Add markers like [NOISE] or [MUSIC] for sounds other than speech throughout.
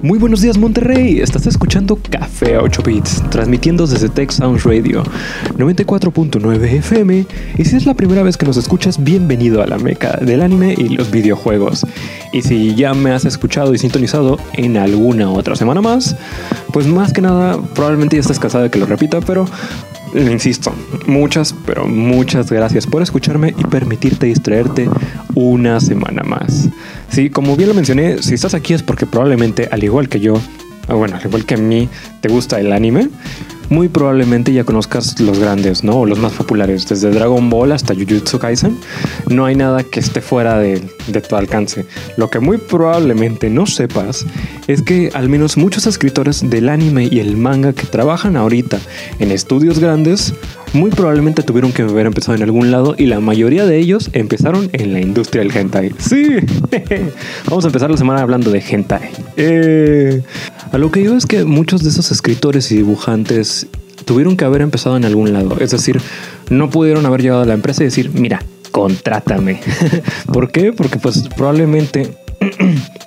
Muy buenos días Monterrey, estás escuchando Café a 8 Bits, transmitiendo desde Tech Sounds Radio 94.9 FM y si es la primera vez que nos escuchas, bienvenido a la meca del anime y los videojuegos. Y si ya me has escuchado y sintonizado en alguna otra semana más, pues más que nada probablemente ya estás cansado de que lo repita, pero le insisto, muchas, pero muchas gracias por escucharme y permitirte distraerte una semana más. Sí, como bien lo mencioné, si estás aquí es porque probablemente, al igual que yo, bueno, al igual que a mí, te gusta el anime muy probablemente ya conozcas los grandes, ¿no? O los más populares, desde Dragon Ball hasta Jujutsu Kaisen. No hay nada que esté fuera de, de, tu alcance. Lo que muy probablemente no sepas es que al menos muchos escritores del anime y el manga que trabajan ahorita en estudios grandes, muy probablemente tuvieron que haber empezado en algún lado y la mayoría de ellos empezaron en la industria del hentai. Sí, [LAUGHS] vamos a empezar la semana hablando de hentai. Eh, a lo que digo es que muchos de esos escritores y dibujantes tuvieron que haber empezado en algún lado. Es decir, no pudieron haber llegado a la empresa y decir, mira, contrátame. [LAUGHS] ¿Por qué? Porque pues probablemente [CLEARS THROAT]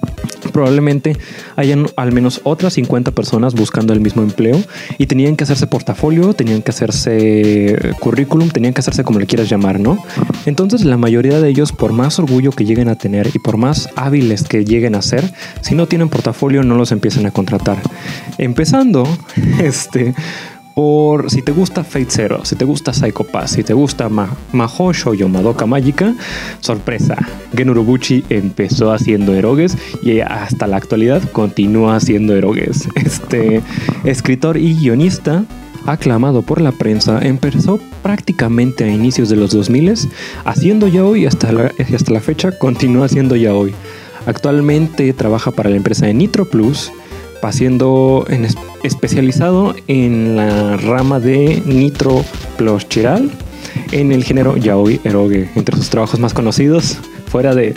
probablemente hayan al menos otras 50 personas buscando el mismo empleo y tenían que hacerse portafolio, tenían que hacerse currículum, tenían que hacerse como le quieras llamar, ¿no? Entonces la mayoría de ellos, por más orgullo que lleguen a tener y por más hábiles que lleguen a ser, si no tienen portafolio no los empiezan a contratar. Empezando, [LAUGHS] este, por si te gusta Fate Zero, si te gusta Psycho Pass, si te gusta Ma Maho Shoujo Madoka Mágica, sorpresa, Gen Urobuchi empezó haciendo erogues y hasta la actualidad continúa haciendo erogues. Este escritor y guionista aclamado por la prensa, empezó prácticamente a inicios de los 2000 haciendo ya hoy hasta la, hasta la fecha continúa haciendo ya hoy. Actualmente trabaja para la empresa de Nitro Plus en especializado en la rama de Nitro Plus Chiral en el género yaoi eroge. Entre sus trabajos más conocidos, fuera de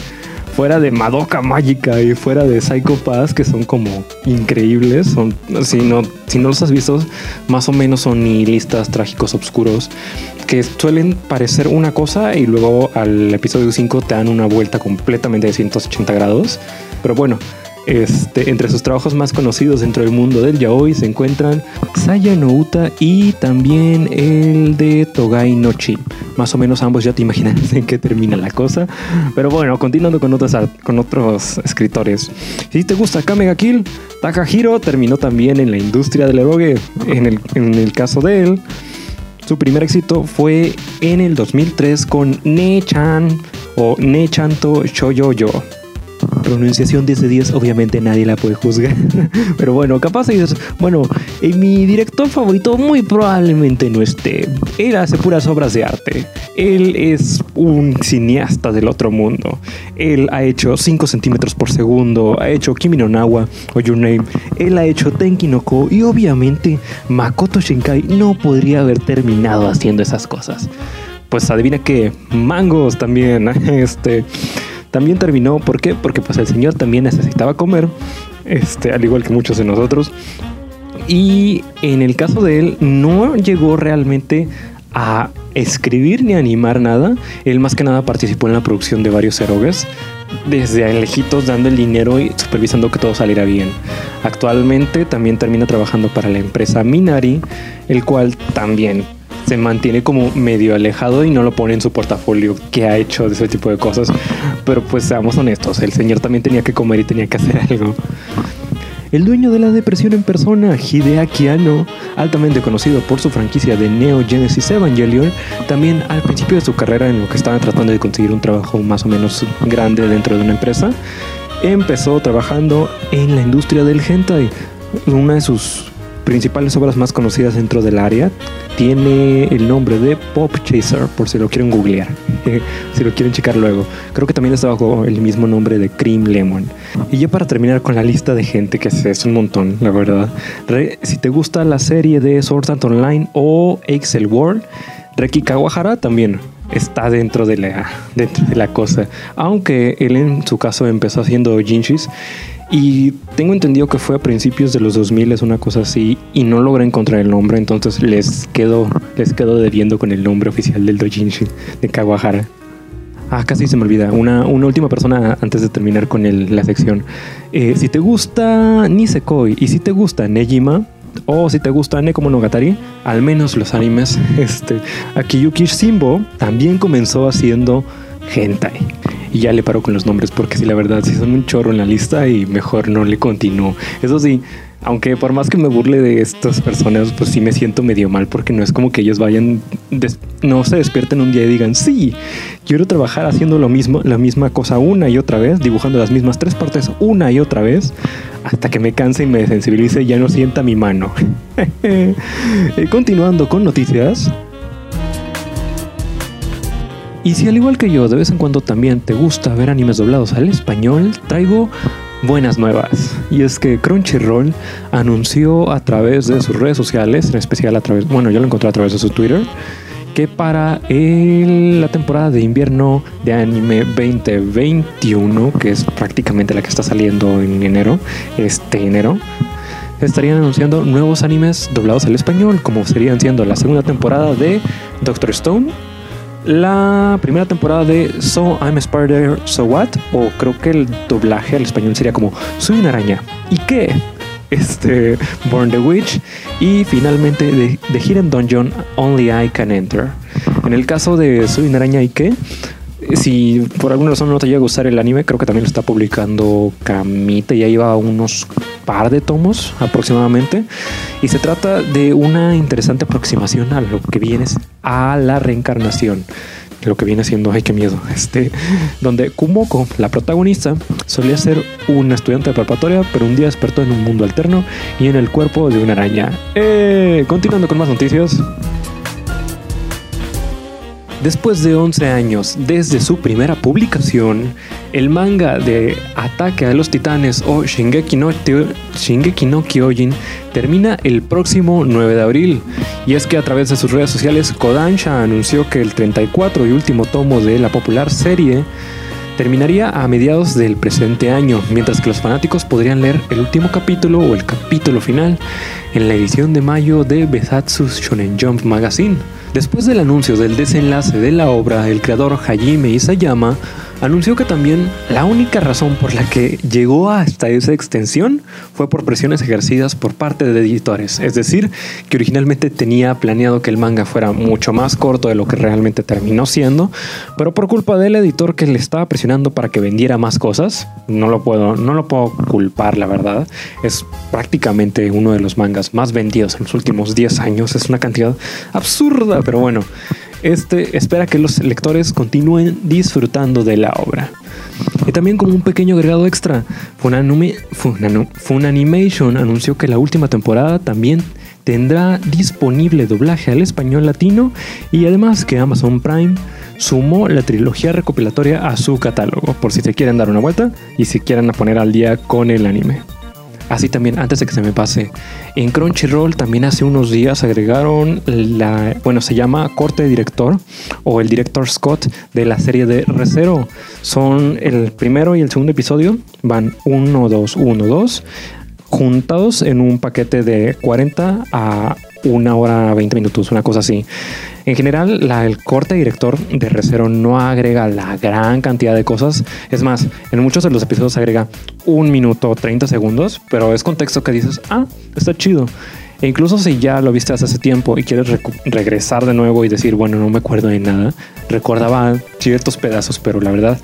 fuera de Madoka Mágica y fuera de Psycho Pass, que son como increíbles, son si no si no los has visto, más o menos son nihilistas, trágicos, oscuros, que suelen parecer una cosa y luego al episodio 5 te dan una vuelta completamente de 180 grados. Pero bueno, este, entre sus trabajos más conocidos dentro del mundo del yaoi se encuentran Saya no Uta y también el de Togai no Chi. Más o menos ambos ya te imaginas [LAUGHS] en qué termina la cosa. Pero bueno, continuando con otros, con otros escritores. Si te gusta Kamega Kill, Takahiro terminó también en la industria del eroge. En el, en el caso de él, su primer éxito fue en el 2003 con Ne-chan o Ne-chanto Shoyoyo pronunciación 10 de 10, obviamente nadie la puede juzgar. [LAUGHS] Pero bueno, capaz bueno, en mi director favorito muy probablemente no esté. Él hace puras obras de arte. Él es un cineasta del otro mundo. Él ha hecho 5 centímetros por segundo, ha hecho Kimi no Nawa o Your Name. Él ha hecho Tenki no Ko y obviamente Makoto Shinkai no podría haber terminado haciendo esas cosas. Pues adivina que mangos también. [LAUGHS] Este también terminó, ¿por qué? Porque pues el señor también necesitaba comer, este, al igual que muchos de nosotros. Y en el caso de él, no llegó realmente a escribir ni animar nada. Él más que nada participó en la producción de varios erogues, desde lejitos dando el dinero y supervisando que todo saliera bien. Actualmente también termina trabajando para la empresa Minari, el cual también se mantiene como medio alejado y no lo pone en su portafolio que ha hecho de ese tipo de cosas. Pero pues seamos honestos, el señor también tenía que comer y tenía que hacer algo. El dueño de la depresión en persona, Hideaki Anno, altamente conocido por su franquicia de Neo Genesis Evangelion, también al principio de su carrera en lo que estaba tratando de conseguir un trabajo más o menos grande dentro de una empresa, empezó trabajando en la industria del hentai. Una de sus principales obras más conocidas dentro del área tiene el nombre de Pop Chaser, por si lo quieren googlear, [LAUGHS] si lo quieren checar luego. Creo que también está bajo el mismo nombre de Cream Lemon. Y ya para terminar con la lista de gente, que es un montón, la verdad. si te gusta la serie de Sword Art Online o Excel World, Reki Kawahara también está dentro de la, dentro de la cosa. Aunque él en su caso empezó haciendo Jinshis Y tengo entendido que fue a principios de los 2000, es una cosa así, y no logré encontrar el nombre, entonces les quedo, les debiendo con el nombre oficial del Dojinshi de Kawahara. Ah, casi se me olvida. Una, una última persona antes de terminar con la sección. Eh, si te gusta Nisekoi y si te gusta Nejima, o si te gusta Nekomonogatari, al menos los animes, [LAUGHS] este, Akiyuki Shimbo también comenzó haciendo hentai. Y ya le paro con los nombres porque sí, la verdad, sí son un chorro en la lista y mejor no le continúo. Eso sí, aunque por más que me burle de estas personas, pues sí me siento medio mal porque no es como que ellos vayan, no se despierten un día y digan, sí, quiero trabajar haciendo lo mismo, la misma cosa una y otra vez, dibujando las mismas tres partes una y otra vez, hasta que me canse y me desensibilice y ya no sienta mi mano. [LAUGHS] Eh, Continuando con noticias. Y si al igual que yo, de vez en cuando también te gusta ver animes doblados al español, traigo buenas nuevas. Y es que Crunchyroll anunció a través de sus redes sociales, en especial a través, bueno, yo lo encontré a través de su Twitter, que para la temporada de invierno de anime 2021, que es prácticamente la que está saliendo en enero, este enero, estarían anunciando nuevos animes doblados al español, como serían siendo la segunda temporada de Doctor Stone, la primera temporada de So I'm a Spider, So What, o creo que el doblaje al español sería como Soy una araña. ¿Y qué? [LAUGHS] Este, Born the Witch y finalmente The Hidden Dungeon Only I Can Enter. En el caso de Soy una araña y qué, si por alguna razón no te llega a gustar el anime, creo que también lo está publicando Kamite, ya lleva unos par de tomos aproximadamente. Y se trata de una interesante aproximación a lo que viene a la reencarnación. Lo que viene siendo, ay, qué miedo, [LAUGHS] este, donde Kumoko, la protagonista, solía ser un estudiante de preparatoria, pero un día despertó en un mundo alterno y en el cuerpo de una araña. Eh, continuando con más noticias. Después de 11 años desde su primera publicación, el manga de Ataque a los Titanes o Shingeki no, Kyojin termina el próximo 9 de abril. Y es que a través de sus redes sociales, Kodansha anunció que el 34 y último tomo de la popular serie terminaría a mediados del presente año, mientras que los fanáticos podrían leer el último capítulo o el capítulo final en la edición de mayo de Besatsu Shonen Jump Magazine. Después del anuncio del desenlace de la obra, el creador Hajime Isayama anunció que también la única razón por la que llegó hasta esa extensión fue por presiones ejercidas por parte de editores, es decir, que originalmente tenía planeado que el manga fuera mucho más corto de lo que realmente terminó siendo, pero por culpa del editor que le estaba presionando para que vendiera más cosas, no lo puedo, no lo puedo culpar, la verdad, es prácticamente uno de los mangas más vendidos en los últimos 10 años, es una cantidad absurda, pero bueno, este espera que los lectores continúen disfrutando de la obra. Y también como un pequeño agregado extra, Funanumi- Funanu- Funanimation anunció que la última temporada también tendrá disponible doblaje al español latino y además que Amazon Prime sumó la trilogía recopilatoria a su catálogo por si se quieren dar una vuelta y si quieren poner al día con el anime. Así también, antes de que se me pase, en Crunchyroll también hace unos días agregaron la, bueno, se llama corte de director o el director Scott de la serie de Recero. Son el primero y el segundo episodio, van 1, 2, 1, 2, juntados en un paquete de 40 a una hora 20 minutos, una cosa así. En general, el corte director de Recero no agrega la gran cantidad de cosas. Es más, en muchos de los episodios agrega un minuto 30 segundos, pero es contexto que dices, ah, está chido. E incluso si ya lo viste hace tiempo y quieres regresar de nuevo y decir, bueno, no me acuerdo de nada, recordaba ciertos pedazos, pero la verdad,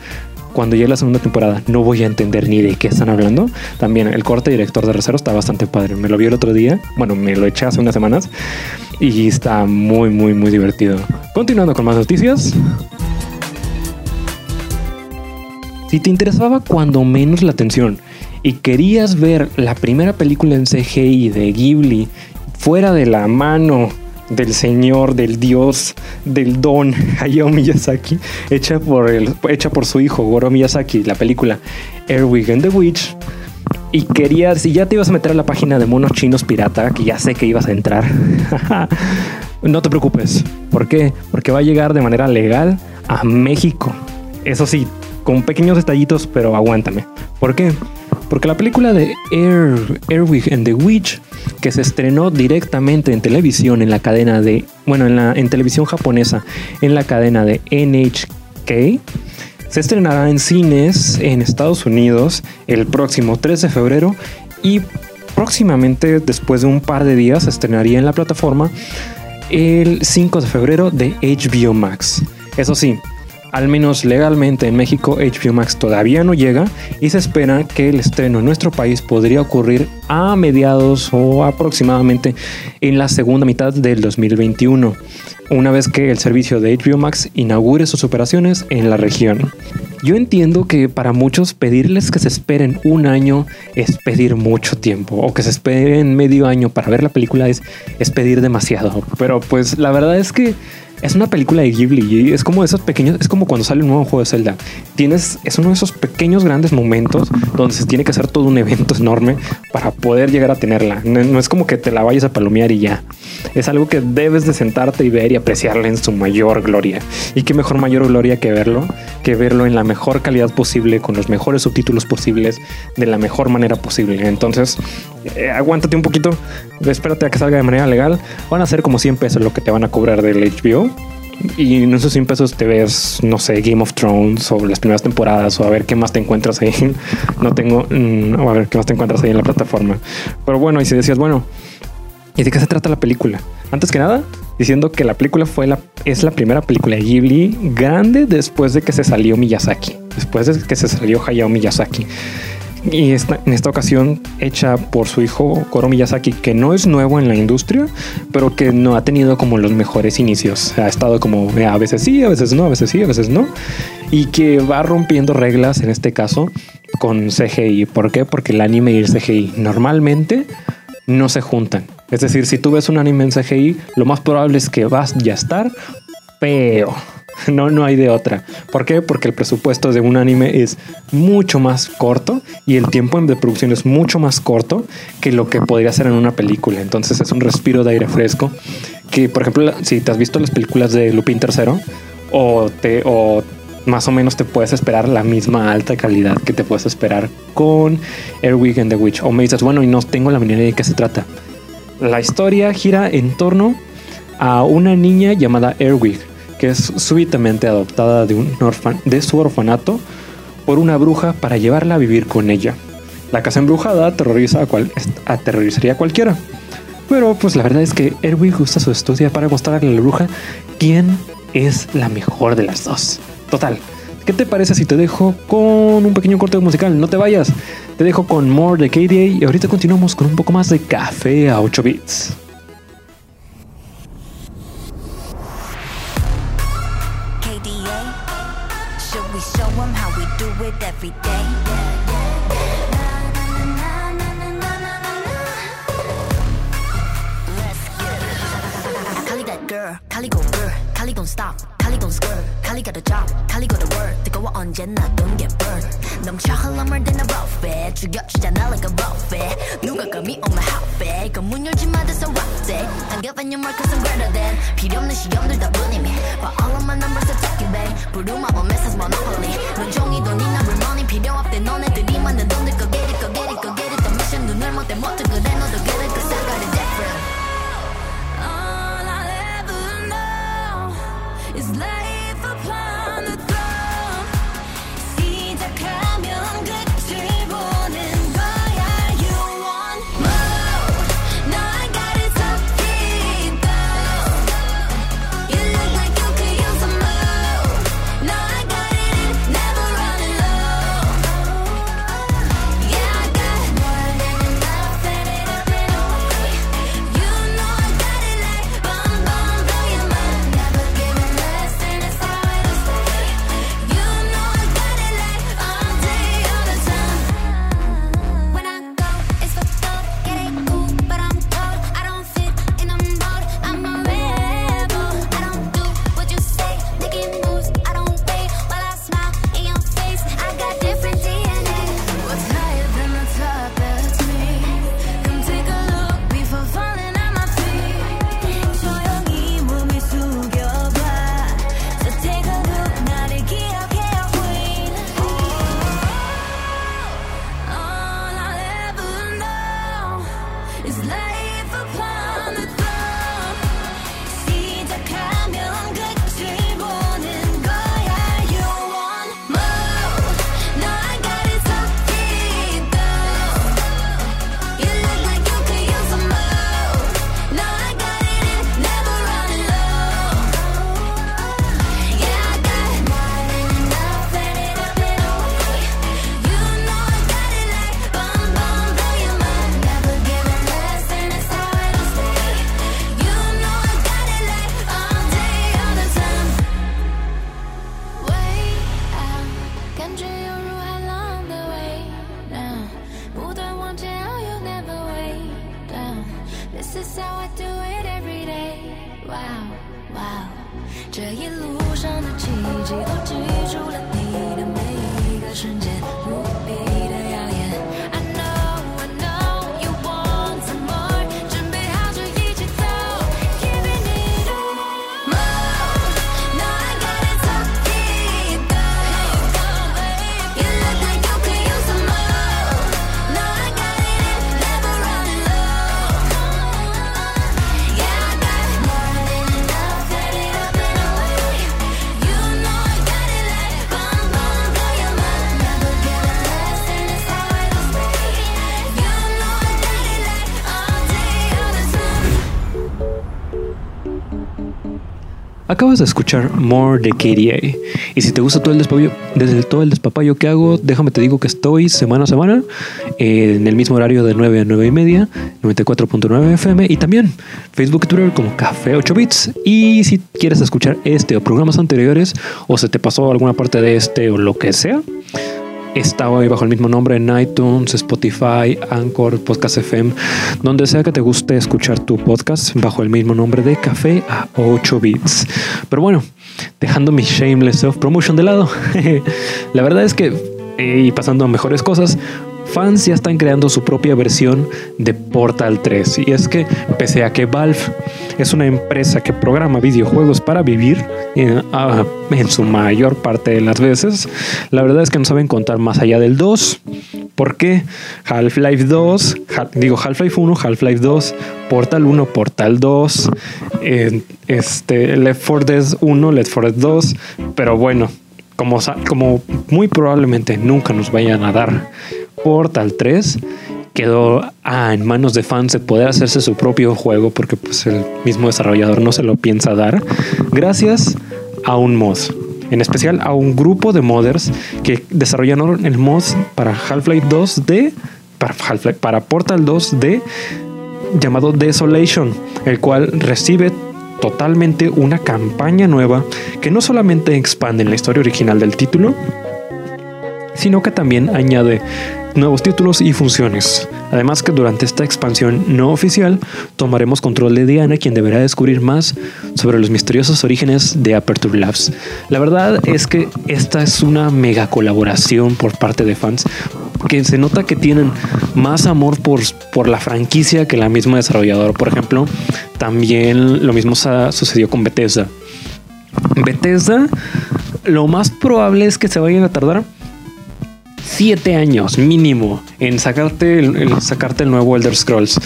cuando llegue la segunda temporada no voy a entender ni de qué están hablando. También el corte director de Recero está bastante padre. Me lo vi el otro día, bueno, me lo eché hace unas semanas y está muy, muy, muy divertido. Continuando con más noticias. Si te interesaba cuando menos la atención y querías ver la primera película en CGI de Ghibli fuera de la mano del señor, del dios, del don [LAUGHS] Hayao Miyazaki, hecha por, el, hecha por su hijo Goro Miyazaki, la película Airwig and the Witch, y querías, si ya te ibas a meter a la página de monos chinos pirata, que ya sé que ibas a entrar, [LAUGHS] no te preocupes. ¿Por qué? Porque va a llegar de manera legal a México. Eso sí, con pequeños detallitos, pero aguántame. ¿Por qué? Porque la película de Air, Airwig and the Witch, que se estrenó directamente en televisión en la cadena de, bueno, en, la, en televisión japonesa, en la cadena de NHK, se estrenará en cines en Estados Unidos el próximo 3 de febrero y próximamente, después de un par de días, se estrenaría en la plataforma el 5 de febrero de HBO Max. Eso sí, al menos legalmente en México HBO Max todavía no llega y se espera que el estreno en nuestro país podría ocurrir a mediados o aproximadamente en la segunda mitad del 2021, una vez que el servicio de HBO Max inaugure sus operaciones en la región. Yo entiendo que para muchos pedirles que se esperen un año es pedir mucho tiempo o que se esperen medio año para ver la película es, es pedir demasiado, pero pues la verdad es que es una película de Ghibli y es como esos pequeños, es como cuando sale un nuevo juego de Zelda. Tienes, es uno de esos pequeños grandes momentos donde se tiene que hacer todo un evento enorme para poder llegar a tenerla. No, es como que te la vayas a palomear y ya. Es algo que debes de sentarte y ver y apreciarla en su mayor gloria. Y qué mejor mayor gloria que verlo, que verlo en la mejor calidad posible, con los mejores subtítulos posibles, de la mejor manera posible. Entonces, eh, aguántate un poquito, espérate a que salga de manera legal. Van a ser como 100 pesos lo que te van a cobrar del HBO. Y en esos 100 pesos te ves, no sé, Game of Thrones o las primeras temporadas o a ver qué más te encuentras ahí. [LAUGHS] No tengo, mm, a ver qué más te encuentras ahí en la plataforma. Pero bueno, y si decías, bueno, ¿y de qué se trata la película? Antes que nada, diciendo que la película fue la, es la primera película de Ghibli grande después de que se salió Miyazaki. Después de que se salió Hayao Miyazaki y esta, en esta ocasión hecha por su hijo Koro Miyazaki, que no es nuevo en la industria, pero que no ha tenido como los mejores inicios. Ha estado como eh, a veces sí, a veces no, a veces sí, a veces no, y que va rompiendo reglas en este caso con CGI. ¿Por qué? Porque el anime y el CGI normalmente no se juntan. Es decir, si tú ves un anime en CGI, lo más probable es que vas ya a estar feo [LAUGHS] No, no hay de otra. ¿Por qué? Porque el presupuesto de un anime es mucho más corto y el tiempo de producción es mucho más corto que lo que podría ser en una película. Entonces es un respiro de aire fresco. Que, por ejemplo, si te has visto las películas de Lupin III o te o más o menos te puedes esperar la misma alta calidad que te puedes esperar con Airwig and the Witch. O me dices, bueno, y no tengo la manera de qué se trata. La historia gira en torno a una niña llamada Airwig que es súbitamente adoptada de, un de su orfanato por una bruja para llevarla a vivir con ella. La casa embrujada aterroriza a cual, aterrorizaría a cualquiera. Pero pues la verdad es que Erwin usa su estudia para mostrarle a la bruja quién es la mejor de las dos. Total, ¿qué te parece si te dejo con un pequeño corte musical? No te vayas, te dejo con More de KDA y ahorita continuamos con un poco más de café a 8 bits. every day. Kali that girl, Kali go girl, Kali gon' stop, Kali gon' skirt, Kali got a job, Kali got a word. 뜨거워 언제나 don't get burned. 넘쳐 흘러물 든 a buffet, 죽여주잖아 like a buffet. 누가 감히 on my hotbed, 그문 열지 마 that's a rock day. I'm giving you more cause I'm better than 필요 없는 시험들 다 뿐이미. But all of my numbers are talking bang. 부루마법 message monopoly. 넌 종이도 네 number money 필요 없대 너네들이 만든 돈들 go get it go get it go get it. 더 미션 눈을 못대 못해 그래 너도 get it cause I got it this is how I do it every day. Wow, wow. 这一路上的奇迹都记住了你的每一个瞬间。Acabas de escuchar More de KDA. Y si te gusta todo el despapayo, desde todo el despapayo que hago, déjame te digo que estoy semana a semana eh, en el mismo horario de 9 a 9 y media, 94.9 FM y también Facebook Twitter como Café 8 Bits. Y si quieres escuchar este o programas anteriores o se te pasó alguna parte de este o lo que sea, Está hoy bajo el mismo nombre en iTunes, Spotify, Anchor, Podcast FM, donde sea que te guste escuchar tu podcast bajo el mismo nombre de Café a 8 bits. Pero bueno, dejando mi shameless self promotion de lado, [LAUGHS] la verdad es que y pasando a mejores cosas, fans ya están creando su propia versión de Portal 3. Y es que, pese a que Valve es una empresa que programa videojuegos para vivir eh, ah, en su mayor parte de las veces, la verdad es que no saben contar más allá del 2. ¿Por qué? Half-Life 2, digo Half-Life 1, Half-Life 2, Portal 1, Portal 2, este, Left 4 Dead 1, Left 4 Dead 2, pero bueno, como, como muy probablemente nunca nos vayan a dar Portal 3 quedó ah, en manos de fans de poder hacerse su propio juego porque pues el mismo desarrollador no se lo piensa dar gracias a un mod en especial a un grupo de modders que desarrollaron el mod para Half-Life 2 de para, para Portal 2 de llamado Desolation el cual recibe totalmente una campaña nueva que no solamente expande la historia original del título sino que también añade nuevos títulos y funciones. Además que durante esta expansión no oficial tomaremos control de Diana, quien deberá descubrir más sobre los misteriosos orígenes de Aperture Labs. La verdad es que esta es una mega colaboración por parte de fans que se nota que tienen más amor por, por la franquicia que la misma desarrolladora. Por ejemplo, también lo mismo sucedió con Bethesda. Bethesda, lo más probable es que se vayan a tardar siete años mínimo en sacarte el, sacarte el nuevo Elder Scrolls.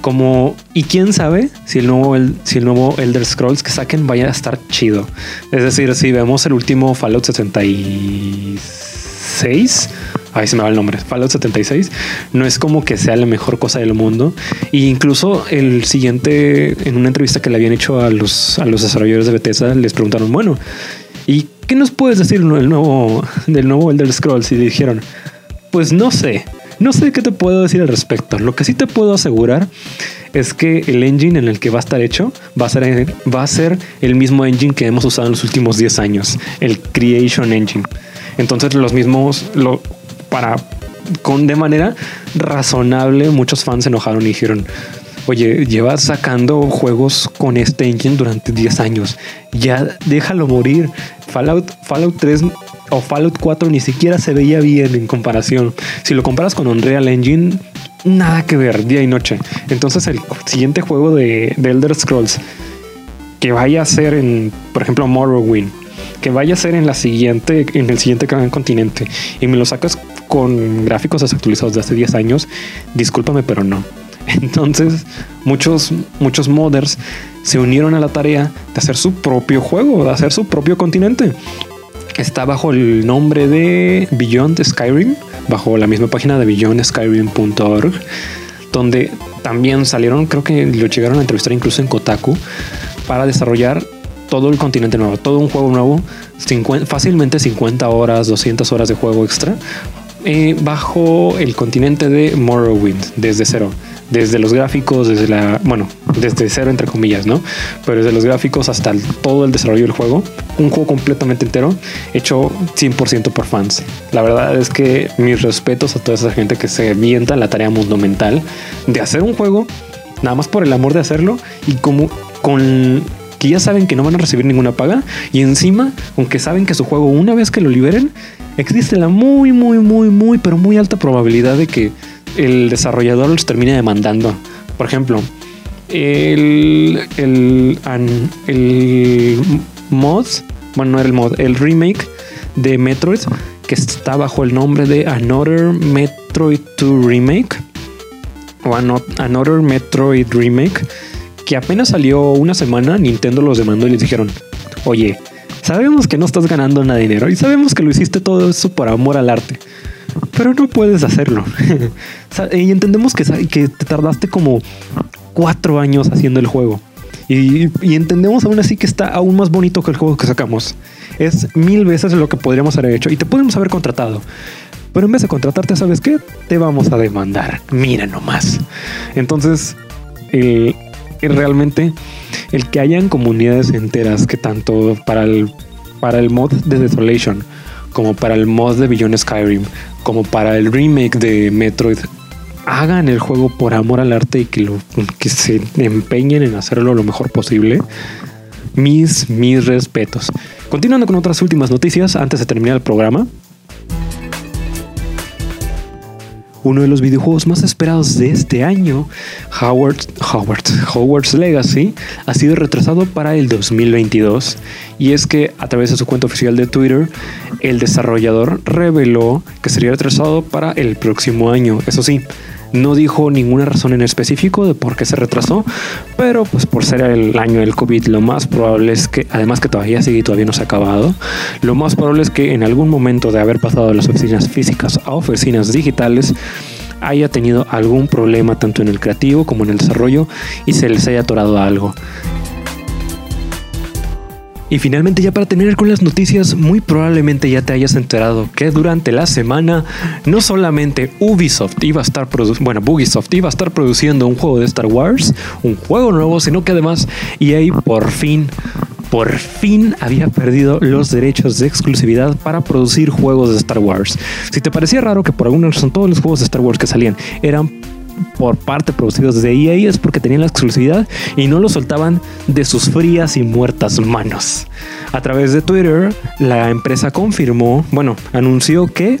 Como, y quién sabe si el nuevo, el, si el nuevo Elder Scrolls que saquen vaya a estar chido. Es decir, si vemos el último Fallout 76, ahí se me va el nombre, Fallout 76, no es como que sea la mejor cosa del mundo. E incluso el siguiente, en una entrevista que le habían hecho a los, a los desarrolladores de Bethesda, les preguntaron, bueno, ¿y ¿qué nos puedes decir del nuevo, del nuevo Elder Scrolls? Y dijeron, pues no sé, no sé qué te puedo decir al respecto. Lo que sí te puedo asegurar es que el engine en el que va a estar hecho va a ser, va a ser el mismo engine que hemos usado en los últimos 10 años, el Creation Engine. Entonces los mismos, para, con, de manera razonable, muchos fans se enojaron y dijeron, Oye, llevas sacando juegos con este engine durante 10 años. Ya déjalo morir. Fallout, Fallout 3 o Fallout 4 ni siquiera se veía bien en comparación. Si lo comparas con Unreal Engine, nada que ver, día y noche. Entonces el siguiente juego de, Elder Scrolls que vaya a ser en, por ejemplo, Morrowind, que vaya a ser en la siguiente, en el siguiente gran continente, y me lo sacas con gráficos desactualizados de hace 10 años, discúlpame, pero no. Entonces, muchos, muchos modders se unieron a la tarea de hacer su propio juego, de hacer su propio continente. Está bajo el nombre de Beyond Skyrim, bajo la misma página de beyondskyrim.org, donde también salieron, creo que lo llegaron a entrevistar incluso en Kotaku, para desarrollar todo el continente nuevo, todo un juego nuevo, fácilmente 50 horas, 200 horas de juego extra, eh, bajo el continente de Morrowind, desde cero desde los gráficos, desde la, bueno, desde cero entre comillas, ¿no? Pero desde los gráficos hasta todo el desarrollo del juego, un juego completamente entero, hecho 100% por fans. La verdad es que mis respetos a toda esa gente que se mienta la tarea monumental de hacer un juego, nada más por el amor de hacerlo y como con que ya saben que no van a recibir ninguna paga y encima, aunque saben que su juego una vez que lo liberen, existe la muy, muy, muy, muy, pero muy alta probabilidad de que el desarrollador los termine demandando. Por ejemplo, el, el, el mod, bueno, no era el mod, el remake de Metroid que está bajo el nombre de Another Metroid 2 Remake o Another Metroid Remake que apenas salió una semana Nintendo los demandó y les dijeron oye sabemos que no estás ganando nada de dinero y sabemos que lo hiciste todo eso por amor al arte pero no puedes hacerlo [LAUGHS] y entendemos que, que te tardaste como cuatro años haciendo el juego y, y, entendemos aún así que está aún más bonito que el juego que sacamos. Es mil veces lo que podríamos haber hecho y te podemos haber contratado. Pero en vez de contratarte, ¿sabes qué? Te vamos a demandar. Mira nomás. Entonces, el, realmente, el que hayan comunidades enteras que tanto para el, para el mod de Desolation, como para el mod de Beyond Skyrim, como para el remake de Metroid hagan el juego por amor al arte y que, lo, que se empeñen en hacerlo lo mejor posible. Mis, mis respetos. Continuando con otras últimas noticias antes de terminar el programa. Uno de los videojuegos más esperados de este año, Howard, Howard, Howard's Legacy, ha sido retrasado para el 2022. Y es que a través de su cuenta oficial de Twitter, el desarrollador reveló que sería retrasado para el próximo año. Eso sí, no dijo ninguna razón en específico de por qué se retrasó, pero pues por ser el año del COVID, lo más probable es que, además que todavía sigue y todavía no se ha acabado, lo más probable es que en algún momento de haber pasado de las oficinas físicas a oficinas digitales, haya tenido algún problema tanto en el creativo como en el desarrollo y se les haya atorado algo. Y finalmente ya para terminar con las noticias, muy probablemente ya te hayas enterado que durante la semana no solamente Ubisoft iba a estar bueno, Bugisoft iba a estar produciendo un juego de Star Wars, un juego nuevo, sino que además EA por fin por fin había perdido los derechos de exclusividad para producir juegos de Star Wars. Si te parecía raro que por alguna razón todos los juegos de Star Wars que salían eran por parte producidos de EA es porque tenían la exclusividad y no lo soltaban de sus frías y muertas manos. A través de Twitter, la empresa confirmó, bueno, anunció que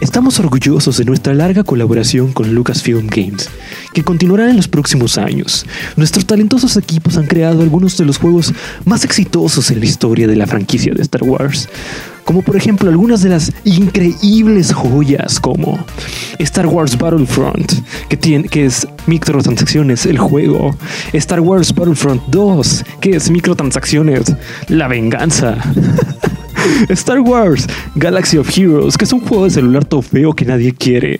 Estamos orgullosos de nuestra larga colaboración con Lucasfilm Games, que continuará en los próximos años. Nuestros talentosos equipos han creado algunos de los juegos más exitosos en la historia de la franquicia de Star Wars, como por ejemplo algunas de las increíbles joyas como Star Wars Battlefront, que, tiene, que es microtransacciones, el juego, Star Wars Battlefront 2, que es microtransacciones, la venganza. [LAUGHS] Star Wars Galaxy of Heroes, que es un juego de celular todo feo que nadie quiere.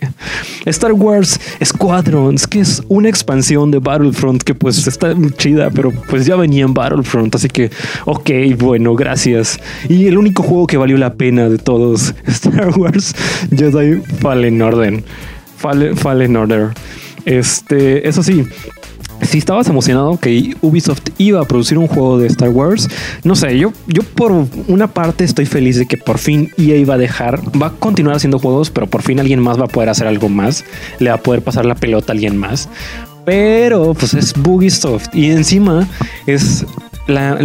Star Wars Squadrons, que es una expansión de Battlefront que pues está chida, pero pues ya venía en Battlefront, así que ok, bueno, gracias. Y el único juego que valió la pena de todos, [LAUGHS] Star Wars Jedi Fallen Order. Fallen, Fallen Order. Este, eso sí, si estabas emocionado que Ubisoft iba a producir un juego de Star Wars, no sé, yo, yo por una parte estoy feliz de que por fin EA va a dejar, va a continuar haciendo juegos, pero por fin alguien más va a poder hacer algo más, le va a poder pasar la pelota a alguien más. Pero pues es Bugisoft y encima es la,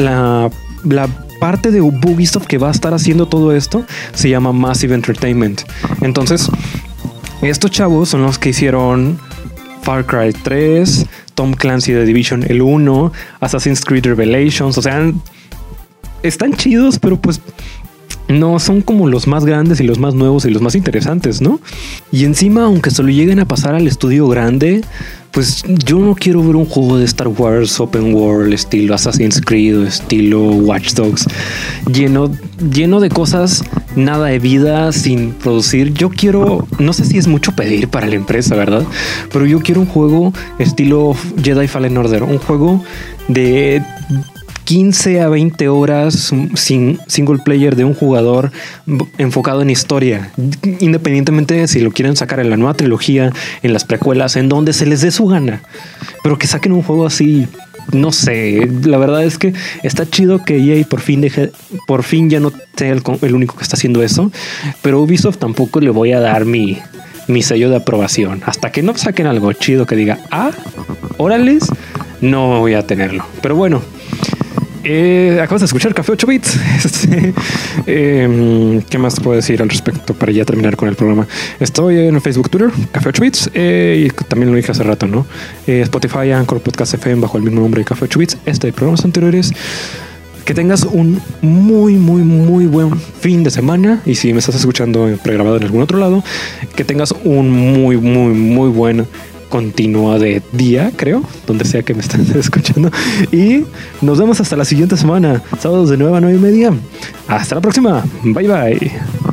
la, parte de Bugisoft que va a estar haciendo todo esto se llama Massive Entertainment. Entonces, estos chavos son los que hicieron Far Cry 3, Tom Clancy de Division el 1, Assassin's Creed Revelations, o sea, están chidos, pero pues no son como los más grandes y los más nuevos y los más interesantes, ¿no? Y encima, aunque se lo lleguen a pasar al estudio grande, pues yo no quiero ver un juego de Star Wars Open World estilo Assassin's Creed estilo Watch Dogs lleno, lleno de cosas nada de vida sin producir. Yo quiero, no sé si es mucho pedir para la empresa, ¿verdad? Pero yo quiero un juego estilo Jedi Fallen Order, un juego de 15 a 20 horas sin single player de un jugador enfocado en historia, independientemente de si lo quieren sacar en la nueva trilogía, en las precuelas, en donde se les dé su gana, pero que saquen un juego así. No sé, la verdad es que está chido que EA por fin deje, por fin ya no sea el, único que está haciendo eso, pero Ubisoft tampoco le voy a dar mi, mi sello de aprobación. Hasta que no saquen algo chido que diga, ah, órales, no voy a tenerlo. Pero bueno, Eh, acabas de escuchar Café 8 Bits. [LAUGHS] Em, ¿Qué más te puedo decir al respecto para ya terminar con el programa? Estoy en Facebook, Twitter, Café 8 Bits. Eh, y también lo dije hace rato, ¿no? Eh, Spotify, Anchor, Podcast FM bajo el mismo nombre de Café 8 Bits. Este y programas anteriores. Que tengas un muy, muy, muy buen fin de semana. Y si me estás escuchando pregrabado en algún otro lado, que tengas un muy, muy, muy buen continua de día, creo, donde sea que me estén [LAUGHS] escuchando. Y nos vemos hasta la siguiente semana, sábados de 9 a 9 y media. Hasta la próxima. Bye bye.